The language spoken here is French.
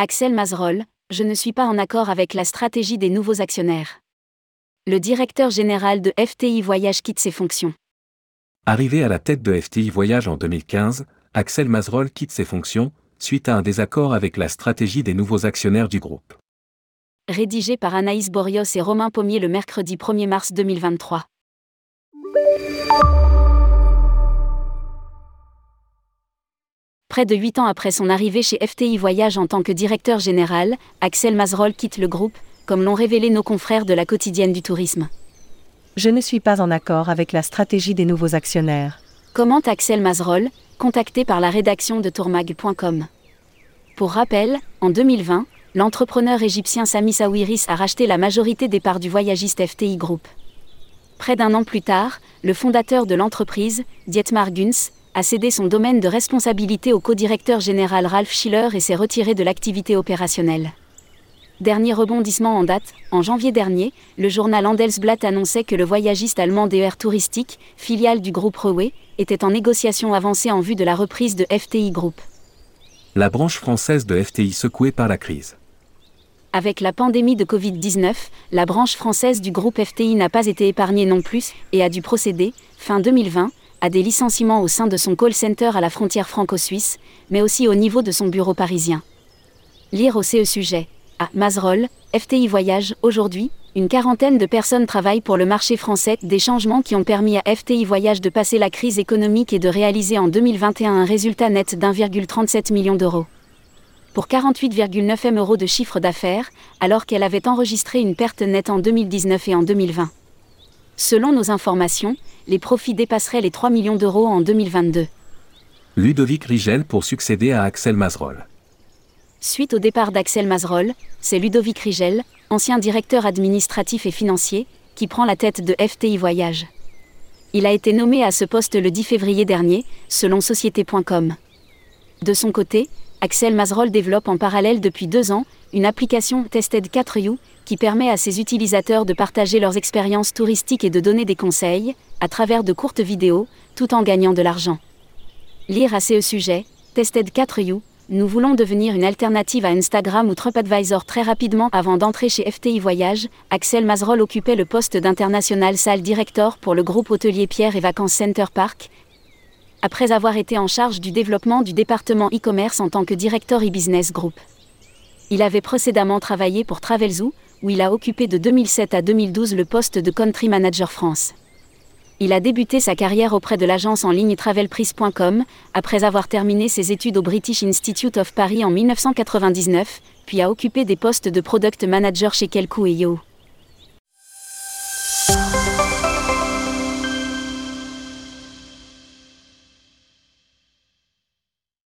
Axel Mazerol, je ne suis pas en accord avec la stratégie des nouveaux actionnaires. Le directeur général de FTI Voyage quitte ses fonctions. Arrivé à la tête de FTI Voyage en 2015, Axel Mazerol quitte ses fonctions, suite à un désaccord avec la stratégie des nouveaux actionnaires du groupe. Rédigé par Anaïs Borios et Romain Pommier le mercredi 1er mars 2023. Près de huit ans après son arrivée chez FTI Voyage en tant que directeur général, Axel Mazerol quitte le groupe, comme l'ont révélé nos confrères de la quotidienne du tourisme. Je ne suis pas en accord avec la stratégie des nouveaux actionnaires. Commente Axel Mazerol, contacté par la rédaction de tourmag.com. Pour rappel, en 2020, l'entrepreneur égyptien Sami Sawiris a racheté la majorité des parts du voyagiste FTI Group. Près d'un an plus tard, le fondateur de l'entreprise, Dietmar Guns, a cédé son domaine de responsabilité au co-directeur général Ralph Schiller et s'est retiré de l'activité opérationnelle. Dernier rebondissement en date, en janvier dernier, le journal Handelsblatt annonçait que le voyagiste allemand DR Touristique, filiale du groupe Reway, était en négociation avancée en vue de la reprise de FTI Group. La branche française de FTI secouée par la crise. Avec la pandémie de Covid-19, la branche française du groupe FTI n'a pas été épargnée non plus et a dû procéder, fin 2020, à des licenciements au sein de son call center à la frontière franco-suisse, mais aussi au niveau de son bureau parisien. Lire au CE sujet. À Mazerol, FTI Voyage, aujourd'hui, une quarantaine de personnes travaillent pour le marché français, des changements qui ont permis à FTI Voyage de passer la crise économique et de réaliser en 2021 un résultat net d'1,37 million d'euros. Pour 48,9 M euros de chiffre d'affaires, alors qu'elle avait enregistré une perte nette en 2019 et en 2020. Selon nos informations, les profits dépasseraient les 3 millions d'euros en 2022. Ludovic Rigel pour succéder à Axel Mazerol. Suite au départ d'Axel Mazerol, c'est Ludovic Rigel, ancien directeur administratif et financier, qui prend la tête de FTI Voyage. Il a été nommé à ce poste le 10 février dernier, selon société.com. De son côté, Axel Mazerol développe en parallèle depuis deux ans une application Tested 4U qui permet à ses utilisateurs de partager leurs expériences touristiques et de donner des conseils, à travers de courtes vidéos, tout en gagnant de l'argent. Lire à ce sujet, Tested 4U, nous voulons devenir une alternative à Instagram ou TripAdvisor très rapidement avant d'entrer chez FTI Voyage. Axel Mazerol occupait le poste d'international salle director pour le groupe hôtelier Pierre et Vacances Center Park. Après avoir été en charge du développement du département e-commerce en tant que directeur e-business group. Il avait précédemment travaillé pour Travelzoo, où il a occupé de 2007 à 2012 le poste de Country Manager France. Il a débuté sa carrière auprès de l'agence en ligne travelprise.com, après avoir terminé ses études au British Institute of Paris en 1999, puis a occupé des postes de product manager chez Kelku et.